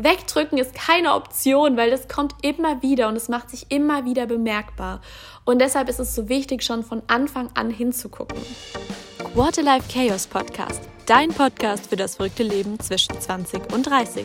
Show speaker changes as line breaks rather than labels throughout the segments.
Wegdrücken ist keine Option, weil das kommt immer wieder und es macht sich immer wieder bemerkbar. Und deshalb ist es so wichtig, schon von Anfang an hinzugucken. Waterlife Chaos Podcast, dein Podcast für das verrückte Leben zwischen 20 und 30.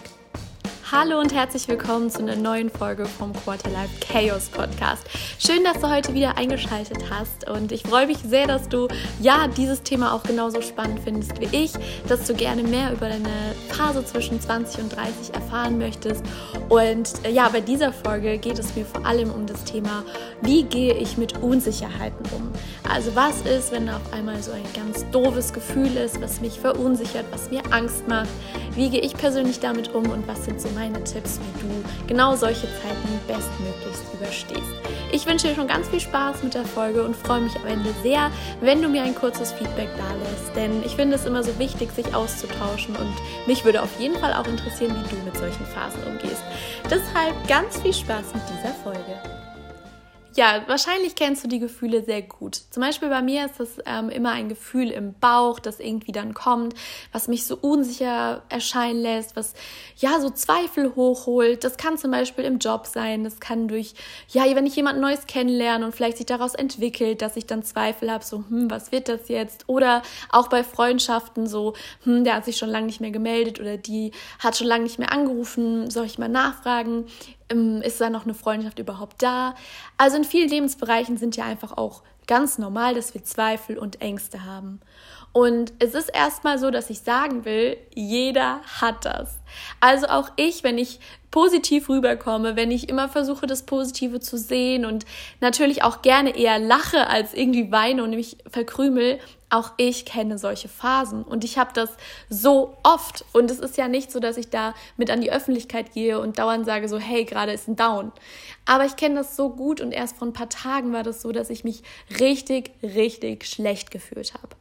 Hallo und herzlich willkommen zu einer neuen Folge vom Quarterlife Chaos Podcast. Schön, dass du heute wieder eingeschaltet hast und ich freue mich sehr, dass du ja dieses Thema auch genauso spannend findest wie ich, dass du gerne mehr über deine Phase zwischen 20 und 30 erfahren möchtest. Und äh, ja, bei dieser Folge geht es mir vor allem um das Thema, wie gehe ich mit Unsicherheiten um? Also was ist, wenn da auf einmal so ein ganz doofes Gefühl ist, was mich verunsichert, was mir Angst macht? Wie gehe ich persönlich damit um und was sind so meine meine Tipps, wie du genau solche Zeiten bestmöglichst überstehst. Ich wünsche dir schon ganz viel Spaß mit der Folge und freue mich am Ende sehr, wenn du mir ein kurzes Feedback da lässt, denn ich finde es immer so wichtig, sich auszutauschen und mich würde auf jeden Fall auch interessieren, wie du mit solchen Phasen umgehst. Deshalb ganz viel Spaß mit dieser Folge. Ja, wahrscheinlich kennst du die Gefühle sehr gut. Zum Beispiel bei mir ist das ähm, immer ein Gefühl im Bauch, das irgendwie dann kommt, was mich so unsicher erscheinen lässt, was ja so Zweifel hochholt. Das kann zum Beispiel im Job sein, das kann durch, ja, wenn ich jemand Neues kennenlerne und vielleicht sich daraus entwickelt, dass ich dann Zweifel habe, so, hm, was wird das jetzt? Oder auch bei Freundschaften so, hm, der hat sich schon lange nicht mehr gemeldet oder die hat schon lange nicht mehr angerufen, soll ich mal nachfragen? Ähm, ist da noch eine Freundschaft überhaupt da? Also in vielen Lebensbereichen sind ja einfach auch ganz normal, dass wir Zweifel und Ängste haben. Und es ist erstmal so, dass ich sagen will, jeder hat das. Also auch ich, wenn ich positiv rüberkomme, wenn ich immer versuche, das Positive zu sehen und natürlich auch gerne eher lache als irgendwie weine und mich verkrümel, auch ich kenne solche Phasen und ich habe das so oft und es ist ja nicht so, dass ich da mit an die Öffentlichkeit gehe und dauernd sage so, hey, gerade ist ein Down. Aber ich kenne das so gut und erst vor ein paar Tagen war das so, dass ich mich richtig, richtig schlecht gefühlt habe.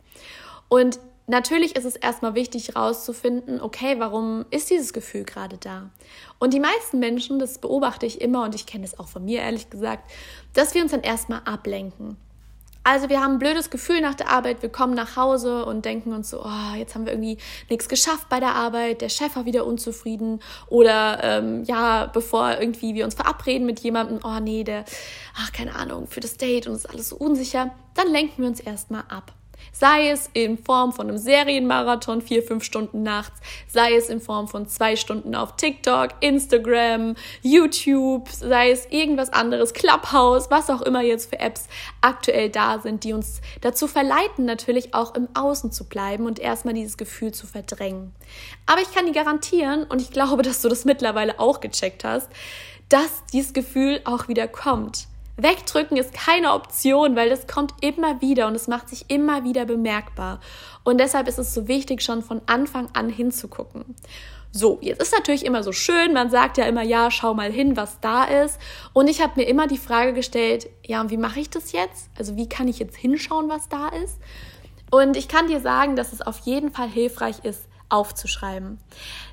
Und natürlich ist es erstmal wichtig herauszufinden, okay, warum ist dieses Gefühl gerade da? Und die meisten Menschen, das beobachte ich immer und ich kenne es auch von mir ehrlich gesagt, dass wir uns dann erstmal ablenken. Also wir haben ein blödes Gefühl nach der Arbeit, wir kommen nach Hause und denken uns so, oh, jetzt haben wir irgendwie nichts geschafft bei der Arbeit, der Chef war wieder unzufrieden oder ähm, ja, bevor irgendwie wir uns verabreden mit jemandem, oh nee, der, ach keine Ahnung, für das Date und ist alles so unsicher, dann lenken wir uns erstmal ab. Sei es in Form von einem Serienmarathon, vier, fünf Stunden nachts, sei es in Form von zwei Stunden auf TikTok, Instagram, YouTube, sei es irgendwas anderes, Clubhouse, was auch immer jetzt für Apps aktuell da sind, die uns dazu verleiten, natürlich auch im Außen zu bleiben und erstmal dieses Gefühl zu verdrängen. Aber ich kann dir garantieren, und ich glaube, dass du das mittlerweile auch gecheckt hast, dass dieses Gefühl auch wieder kommt. Wegdrücken ist keine Option, weil das kommt immer wieder und es macht sich immer wieder bemerkbar. Und deshalb ist es so wichtig, schon von Anfang an hinzugucken. So, jetzt ist natürlich immer so schön, man sagt ja immer, ja, schau mal hin, was da ist. Und ich habe mir immer die Frage gestellt, ja, und wie mache ich das jetzt? Also wie kann ich jetzt hinschauen, was da ist? Und ich kann dir sagen, dass es auf jeden Fall hilfreich ist, aufzuschreiben.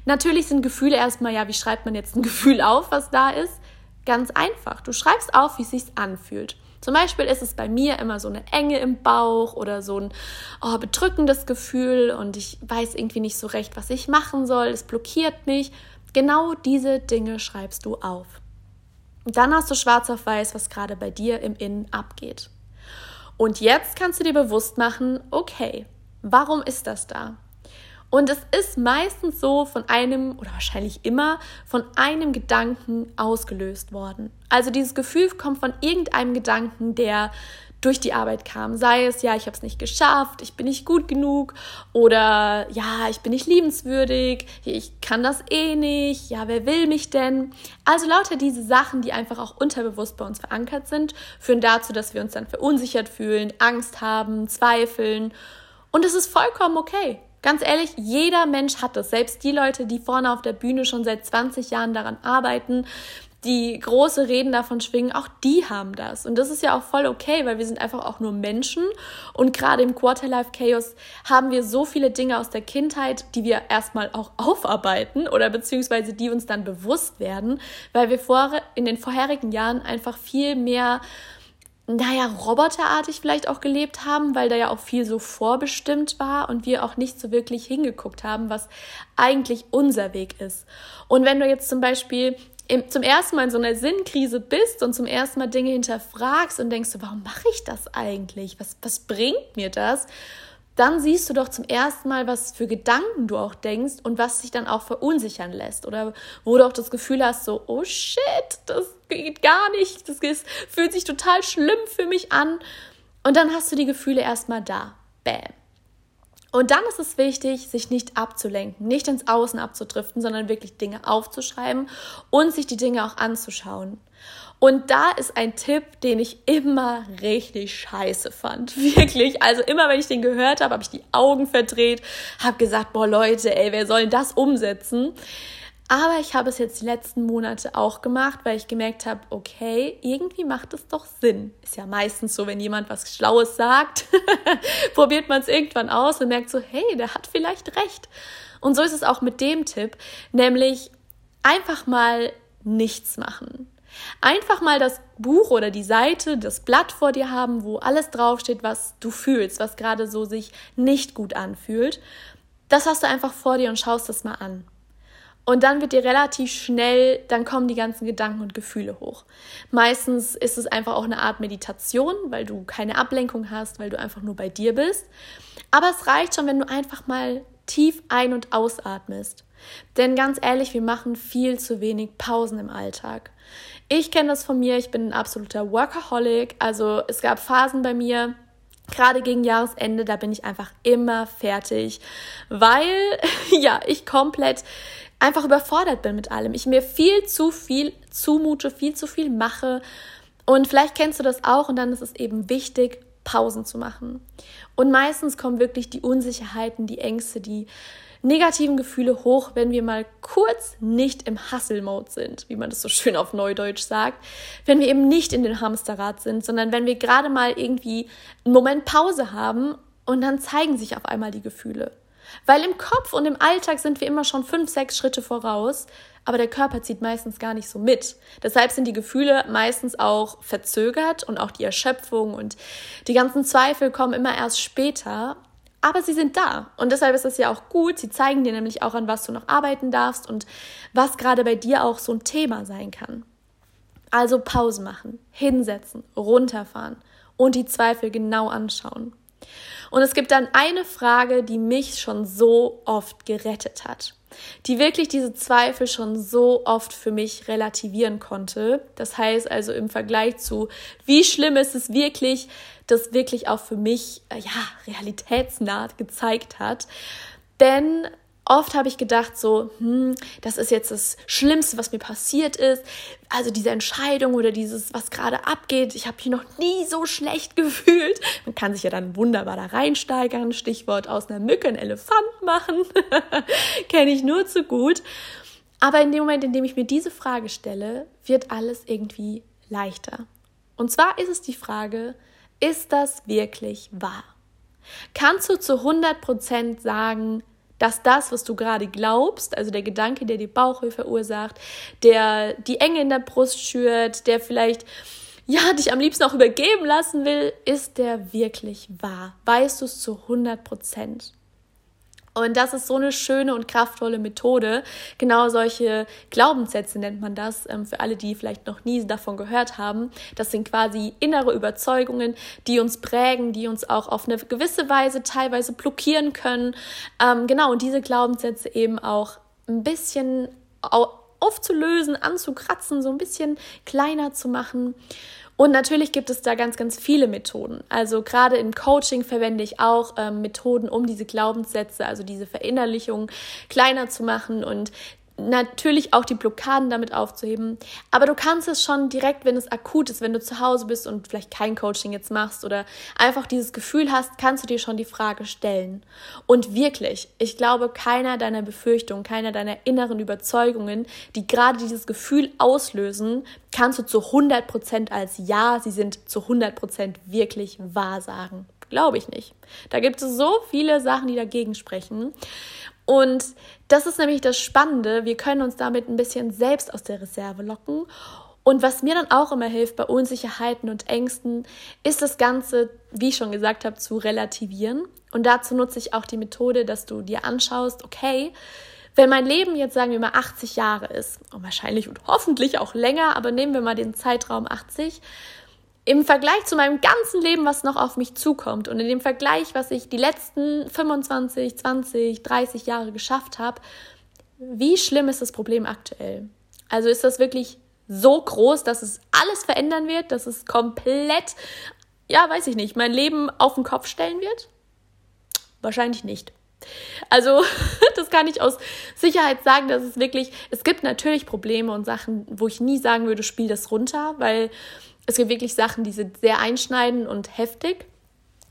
Natürlich sind Gefühle erstmal, ja, wie schreibt man jetzt ein Gefühl auf, was da ist? Ganz einfach. Du schreibst auf, wie es sich anfühlt. Zum Beispiel ist es bei mir immer so eine Enge im Bauch oder so ein oh, bedrückendes Gefühl und ich weiß irgendwie nicht so recht, was ich machen soll. Es blockiert mich. Genau diese Dinge schreibst du auf. Und dann hast du schwarz auf weiß, was gerade bei dir im Innen abgeht. Und jetzt kannst du dir bewusst machen, okay, warum ist das da? Und es ist meistens so von einem oder wahrscheinlich immer von einem Gedanken ausgelöst worden. Also dieses Gefühl kommt von irgendeinem Gedanken, der durch die Arbeit kam. Sei es, ja, ich habe es nicht geschafft, ich bin nicht gut genug oder ja, ich bin nicht liebenswürdig, ich kann das eh nicht, ja, wer will mich denn? Also lauter diese Sachen, die einfach auch unterbewusst bei uns verankert sind, führen dazu, dass wir uns dann verunsichert fühlen, Angst haben, zweifeln. Und es ist vollkommen okay. Ganz ehrlich, jeder Mensch hat es. Selbst die Leute, die vorne auf der Bühne schon seit 20 Jahren daran arbeiten, die große Reden davon schwingen, auch die haben das. Und das ist ja auch voll okay, weil wir sind einfach auch nur Menschen. Und gerade im Quarterlife Chaos haben wir so viele Dinge aus der Kindheit, die wir erstmal auch aufarbeiten oder beziehungsweise die uns dann bewusst werden, weil wir vor, in den vorherigen Jahren einfach viel mehr naja, roboterartig vielleicht auch gelebt haben, weil da ja auch viel so vorbestimmt war und wir auch nicht so wirklich hingeguckt haben, was eigentlich unser Weg ist. Und wenn du jetzt zum Beispiel zum ersten Mal in so einer Sinnkrise bist und zum ersten Mal Dinge hinterfragst und denkst, warum mache ich das eigentlich? Was, was bringt mir das? Dann siehst du doch zum ersten Mal, was für Gedanken du auch denkst und was dich dann auch verunsichern lässt. Oder wo du auch das Gefühl hast, so, oh shit, das geht gar nicht, das ist, fühlt sich total schlimm für mich an. Und dann hast du die Gefühle erstmal da. Bäm. Und dann ist es wichtig, sich nicht abzulenken, nicht ins Außen abzudriften, sondern wirklich Dinge aufzuschreiben und sich die Dinge auch anzuschauen. Und da ist ein Tipp, den ich immer richtig scheiße fand. Wirklich. Also immer, wenn ich den gehört habe, habe ich die Augen verdreht, habe gesagt, boah Leute, ey, wer soll das umsetzen? Aber ich habe es jetzt die letzten Monate auch gemacht, weil ich gemerkt habe, okay, irgendwie macht es doch Sinn. Ist ja meistens so, wenn jemand was Schlaues sagt, probiert man es irgendwann aus und merkt so, hey, der hat vielleicht recht. Und so ist es auch mit dem Tipp, nämlich einfach mal nichts machen. Einfach mal das Buch oder die Seite, das Blatt vor dir haben, wo alles draufsteht, was du fühlst, was gerade so sich nicht gut anfühlt. Das hast du einfach vor dir und schaust das mal an. Und dann wird dir relativ schnell, dann kommen die ganzen Gedanken und Gefühle hoch. Meistens ist es einfach auch eine Art Meditation, weil du keine Ablenkung hast, weil du einfach nur bei dir bist. Aber es reicht schon, wenn du einfach mal tief ein- und ausatmest. Denn ganz ehrlich, wir machen viel zu wenig Pausen im Alltag. Ich kenne das von mir, ich bin ein absoluter Workaholic. Also es gab Phasen bei mir, gerade gegen Jahresende, da bin ich einfach immer fertig, weil ja, ich komplett einfach überfordert bin mit allem. Ich mir viel zu viel zumute, viel zu viel mache. Und vielleicht kennst du das auch und dann ist es eben wichtig, Pausen zu machen. Und meistens kommen wirklich die Unsicherheiten, die Ängste, die negativen Gefühle hoch, wenn wir mal kurz nicht im Hustle-Mode sind, wie man das so schön auf Neudeutsch sagt. Wenn wir eben nicht in den Hamsterrad sind, sondern wenn wir gerade mal irgendwie einen Moment Pause haben und dann zeigen sich auf einmal die Gefühle. Weil im Kopf und im Alltag sind wir immer schon fünf, sechs Schritte voraus, aber der Körper zieht meistens gar nicht so mit. Deshalb sind die Gefühle meistens auch verzögert und auch die Erschöpfung und die ganzen Zweifel kommen immer erst später aber sie sind da. Und deshalb ist es ja auch gut. Sie zeigen dir nämlich auch, an was du noch arbeiten darfst und was gerade bei dir auch so ein Thema sein kann. Also Pause machen, hinsetzen, runterfahren und die Zweifel genau anschauen. Und es gibt dann eine Frage, die mich schon so oft gerettet hat, die wirklich diese Zweifel schon so oft für mich relativieren konnte. Das heißt also im Vergleich zu, wie schlimm ist es wirklich, das wirklich auch für mich, äh, ja, realitätsnah gezeigt hat. Denn oft habe ich gedacht so, hm, das ist jetzt das Schlimmste, was mir passiert ist. Also diese Entscheidung oder dieses, was gerade abgeht, ich habe mich noch nie so schlecht gefühlt. Man kann sich ja dann wunderbar da reinsteigern. Stichwort aus einer Mücke einen Elefant machen. Kenne ich nur zu gut. Aber in dem Moment, in dem ich mir diese Frage stelle, wird alles irgendwie leichter. Und zwar ist es die Frage, ist das wirklich wahr? Kannst du zu 100% sagen, dass das, was du gerade glaubst, also der Gedanke, der dir Bauchweh verursacht, der die Enge in der Brust schürt, der vielleicht ja, dich am liebsten auch übergeben lassen will, ist der wirklich wahr? Weißt du es zu 100 Prozent? Und das ist so eine schöne und kraftvolle Methode. Genau solche Glaubenssätze nennt man das. Ähm, für alle, die vielleicht noch nie davon gehört haben. Das sind quasi innere Überzeugungen, die uns prägen, die uns auch auf eine gewisse Weise teilweise blockieren können. Ähm, genau, und diese Glaubenssätze eben auch ein bisschen aufzulösen, anzukratzen, so ein bisschen kleiner zu machen. Und natürlich gibt es da ganz, ganz viele Methoden. Also gerade im Coaching verwende ich auch ähm, Methoden, um diese Glaubenssätze, also diese Verinnerlichung kleiner zu machen und natürlich auch die Blockaden damit aufzuheben. Aber du kannst es schon direkt, wenn es akut ist, wenn du zu Hause bist und vielleicht kein Coaching jetzt machst oder einfach dieses Gefühl hast, kannst du dir schon die Frage stellen. Und wirklich, ich glaube, keiner deiner Befürchtungen, keiner deiner inneren Überzeugungen, die gerade dieses Gefühl auslösen, kannst du zu 100 Prozent als Ja, sie sind zu 100 Prozent wirklich wahr sagen. Glaube ich nicht. Da gibt es so viele Sachen, die dagegen sprechen. Und das ist nämlich das Spannende. Wir können uns damit ein bisschen selbst aus der Reserve locken Und was mir dann auch immer hilft bei Unsicherheiten und Ängsten, ist das Ganze, wie ich schon gesagt habe, zu relativieren. Und dazu nutze ich auch die Methode, dass du dir anschaust, okay, wenn mein Leben jetzt, sagen wir mal, 80 Jahre ist, und wahrscheinlich und hoffentlich auch länger, aber nehmen wir mal den Zeitraum 80, im Vergleich zu meinem ganzen Leben, was noch auf mich zukommt und in dem Vergleich, was ich die letzten 25, 20, 30 Jahre geschafft habe, wie schlimm ist das Problem aktuell? Also ist das wirklich so groß, dass es alles verändern wird, dass es komplett, ja, weiß ich nicht, mein Leben auf den Kopf stellen wird? Wahrscheinlich nicht. Also, das kann ich aus Sicherheit sagen, dass es wirklich, es gibt natürlich Probleme und Sachen, wo ich nie sagen würde, spiel das runter, weil es gibt wirklich Sachen, die sind sehr einschneidend und heftig.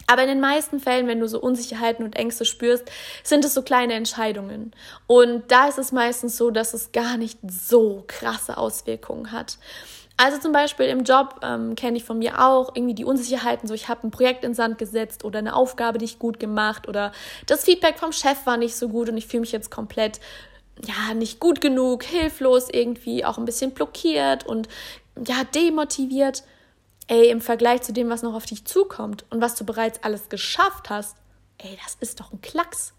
Aber in den meisten Fällen, wenn du so Unsicherheiten und Ängste spürst, sind es so kleine Entscheidungen. Und da ist es meistens so, dass es gar nicht so krasse Auswirkungen hat. Also zum Beispiel im Job ähm, kenne ich von mir auch irgendwie die Unsicherheiten, so ich habe ein Projekt in Sand gesetzt oder eine Aufgabe nicht gut gemacht oder das Feedback vom Chef war nicht so gut und ich fühle mich jetzt komplett ja nicht gut genug, hilflos irgendwie, auch ein bisschen blockiert und ja, demotiviert, ey, im Vergleich zu dem, was noch auf dich zukommt und was du bereits alles geschafft hast, ey, das ist doch ein Klacks.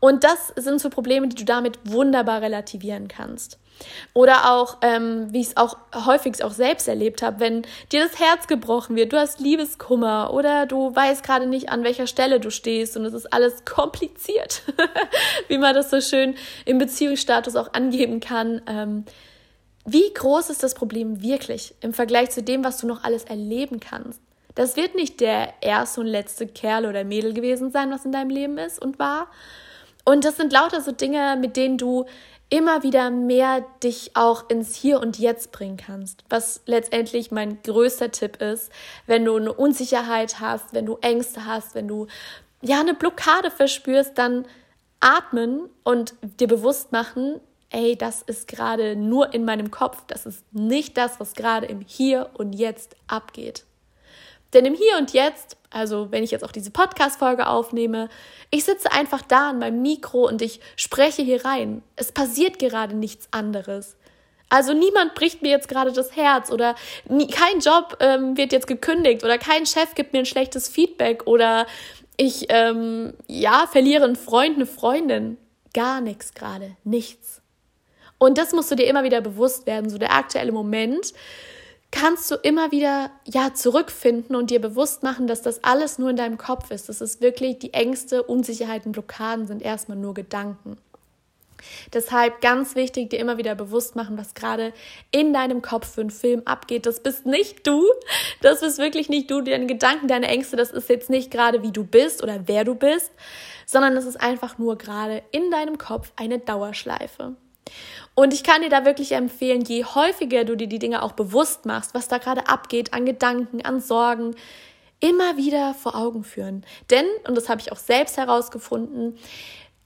Und das sind so Probleme, die du damit wunderbar relativieren kannst. Oder auch, ähm, wie ich es auch häufig auch selbst erlebt habe, wenn dir das Herz gebrochen wird, du hast Liebeskummer oder du weißt gerade nicht, an welcher Stelle du stehst und es ist alles kompliziert, wie man das so schön im Beziehungsstatus auch angeben kann. Ähm, wie groß ist das Problem wirklich im Vergleich zu dem, was du noch alles erleben kannst? Das wird nicht der erste und letzte Kerl oder Mädel gewesen sein, was in deinem Leben ist und war. Und das sind lauter so Dinge, mit denen du immer wieder mehr dich auch ins Hier und Jetzt bringen kannst. Was letztendlich mein größter Tipp ist, wenn du eine Unsicherheit hast, wenn du Ängste hast, wenn du ja eine Blockade verspürst, dann atmen und dir bewusst machen, ey, das ist gerade nur in meinem Kopf, das ist nicht das, was gerade im Hier und Jetzt abgeht. Denn im Hier und Jetzt, also wenn ich jetzt auch diese Podcast-Folge aufnehme, ich sitze einfach da an meinem Mikro und ich spreche hier rein. Es passiert gerade nichts anderes. Also niemand bricht mir jetzt gerade das Herz oder nie, kein Job ähm, wird jetzt gekündigt oder kein Chef gibt mir ein schlechtes Feedback oder ich, ähm, ja, verliere einen Freund, eine Freundin. Gar nichts gerade, nichts. Und das musst du dir immer wieder bewusst werden, so der aktuelle Moment kannst du immer wieder ja zurückfinden und dir bewusst machen, dass das alles nur in deinem Kopf ist. Das ist wirklich die Ängste, Unsicherheiten, Blockaden sind erstmal nur Gedanken. Deshalb ganz wichtig, dir immer wieder bewusst machen, was gerade in deinem Kopf für einen Film abgeht. Das bist nicht du. Das bist wirklich nicht du. Deine Gedanken, deine Ängste, das ist jetzt nicht gerade, wie du bist oder wer du bist, sondern es ist einfach nur gerade in deinem Kopf eine Dauerschleife. Und ich kann dir da wirklich empfehlen, je häufiger du dir die Dinge auch bewusst machst, was da gerade abgeht an Gedanken, an Sorgen, immer wieder vor Augen führen. Denn, und das habe ich auch selbst herausgefunden,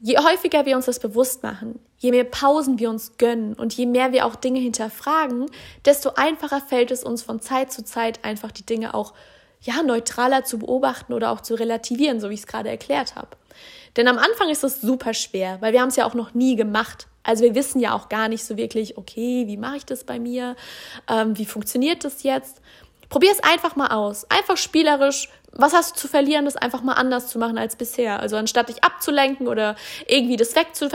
je häufiger wir uns das bewusst machen, je mehr Pausen wir uns gönnen und je mehr wir auch Dinge hinterfragen, desto einfacher fällt es uns von Zeit zu Zeit einfach die Dinge auch ja neutraler zu beobachten oder auch zu relativieren, so wie ich es gerade erklärt habe. Denn am Anfang ist es super schwer, weil wir haben es ja auch noch nie gemacht. Also wir wissen ja auch gar nicht so wirklich, okay, wie mache ich das bei mir? Ähm, wie funktioniert das jetzt? Probier es einfach mal aus. Einfach spielerisch. Was hast du zu verlieren, das einfach mal anders zu machen als bisher? Also anstatt dich abzulenken oder irgendwie das weg zu,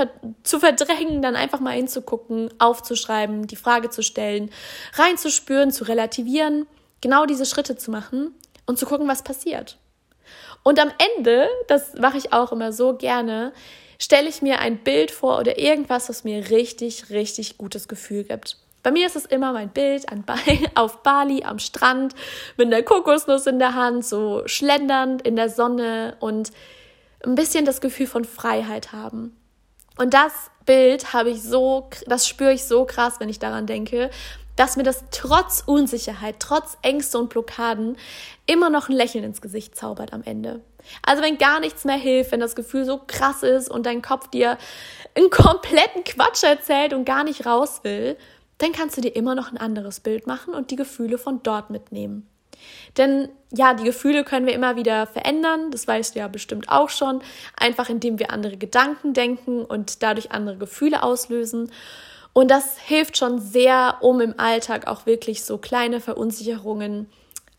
zu verdrängen, dann einfach mal hinzugucken, aufzuschreiben, die Frage zu stellen, reinzuspüren, zu relativieren, genau diese Schritte zu machen und zu gucken, was passiert. Und am Ende, das mache ich auch immer so gerne, stelle ich mir ein Bild vor oder irgendwas, was mir richtig, richtig gutes Gefühl gibt. Bei mir ist es immer mein Bild ba auf Bali am Strand mit einer Kokosnuss in der Hand, so schlendernd in der Sonne und ein bisschen das Gefühl von Freiheit haben. Und das Bild habe ich so, das spüre ich so krass, wenn ich daran denke, dass mir das trotz Unsicherheit, trotz Ängste und Blockaden immer noch ein Lächeln ins Gesicht zaubert am Ende. Also wenn gar nichts mehr hilft, wenn das Gefühl so krass ist und dein Kopf dir einen kompletten Quatsch erzählt und gar nicht raus will, dann kannst du dir immer noch ein anderes Bild machen und die Gefühle von dort mitnehmen. Denn ja, die Gefühle können wir immer wieder verändern, das weißt du ja bestimmt auch schon, einfach indem wir andere Gedanken denken und dadurch andere Gefühle auslösen. Und das hilft schon sehr, um im Alltag auch wirklich so kleine Verunsicherungen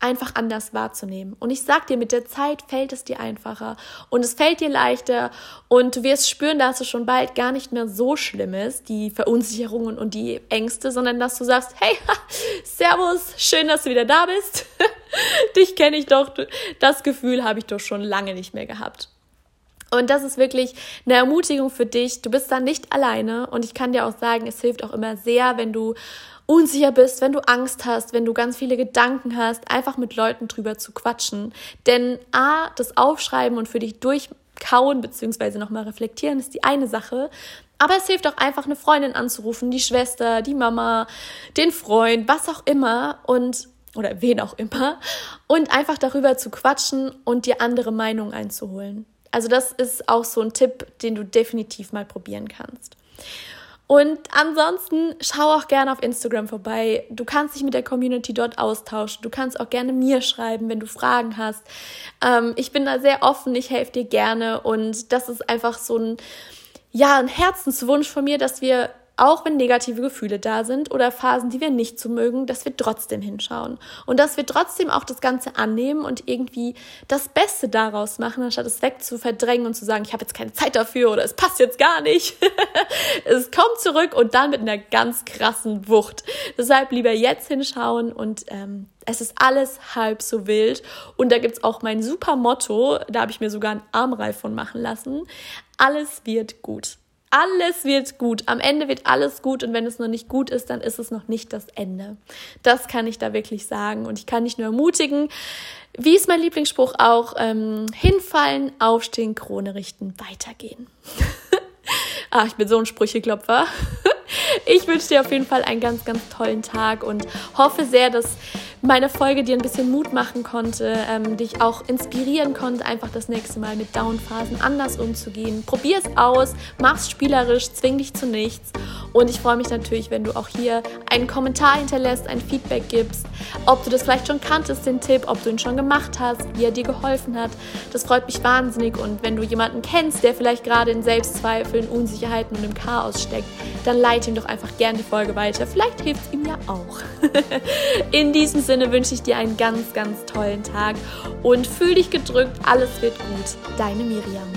einfach anders wahrzunehmen. Und ich sag dir, mit der Zeit fällt es dir einfacher und es fällt dir leichter und du wirst spüren, dass es schon bald gar nicht mehr so schlimm ist, die Verunsicherungen und die Ängste, sondern dass du sagst, hey, servus, schön, dass du wieder da bist. Dich kenne ich doch, das Gefühl habe ich doch schon lange nicht mehr gehabt. Und das ist wirklich eine Ermutigung für dich. Du bist da nicht alleine. Und ich kann dir auch sagen, es hilft auch immer sehr, wenn du unsicher bist, wenn du Angst hast, wenn du ganz viele Gedanken hast, einfach mit Leuten drüber zu quatschen. Denn A, das Aufschreiben und für dich durchkauen bzw. nochmal reflektieren ist die eine Sache. Aber es hilft auch einfach, eine Freundin anzurufen, die Schwester, die Mama, den Freund, was auch immer und oder wen auch immer und einfach darüber zu quatschen und dir andere Meinungen einzuholen. Also das ist auch so ein Tipp, den du definitiv mal probieren kannst. Und ansonsten schau auch gerne auf Instagram vorbei. Du kannst dich mit der Community dort austauschen. Du kannst auch gerne mir schreiben, wenn du Fragen hast. Ähm, ich bin da sehr offen, ich helfe dir gerne und das ist einfach so ein, ja, ein Herzenswunsch von mir, dass wir auch wenn negative Gefühle da sind oder Phasen, die wir nicht so mögen, dass wir trotzdem hinschauen und dass wir trotzdem auch das Ganze annehmen und irgendwie das Beste daraus machen, anstatt es wegzuverdrängen und zu sagen, ich habe jetzt keine Zeit dafür oder es passt jetzt gar nicht. es kommt zurück und dann mit einer ganz krassen Wucht. Deshalb lieber jetzt hinschauen und ähm, es ist alles halb so wild. Und da gibt es auch mein super Motto, da habe ich mir sogar einen Armreif von machen lassen. Alles wird gut. Alles wird gut. Am Ende wird alles gut und wenn es noch nicht gut ist, dann ist es noch nicht das Ende. Das kann ich da wirklich sagen und ich kann nicht nur ermutigen, wie ist mein Lieblingsspruch auch, ähm, hinfallen, aufstehen, Krone richten, weitergehen. ah, ich bin so ein Sprücheklopfer. ich wünsche dir auf jeden Fall einen ganz, ganz tollen Tag und hoffe sehr, dass meine Folge dir ein bisschen Mut machen konnte, ähm, dich auch inspirieren konnte, einfach das nächste Mal mit Downphasen anders umzugehen. Probier es aus, mach's spielerisch, zwing dich zu nichts. Und ich freue mich natürlich, wenn du auch hier einen Kommentar hinterlässt, ein Feedback gibst, ob du das vielleicht schon kanntest, den Tipp, ob du ihn schon gemacht hast, wie er dir geholfen hat. Das freut mich wahnsinnig. Und wenn du jemanden kennst, der vielleicht gerade in Selbstzweifeln, Unsicherheiten und im Chaos steckt, dann leite ihm doch einfach gerne die Folge weiter. Vielleicht hilft es ihm ja auch. in diesem Sinne, Sinne wünsche ich dir einen ganz, ganz tollen Tag und fühl dich gedrückt. Alles wird gut. Deine Miriam.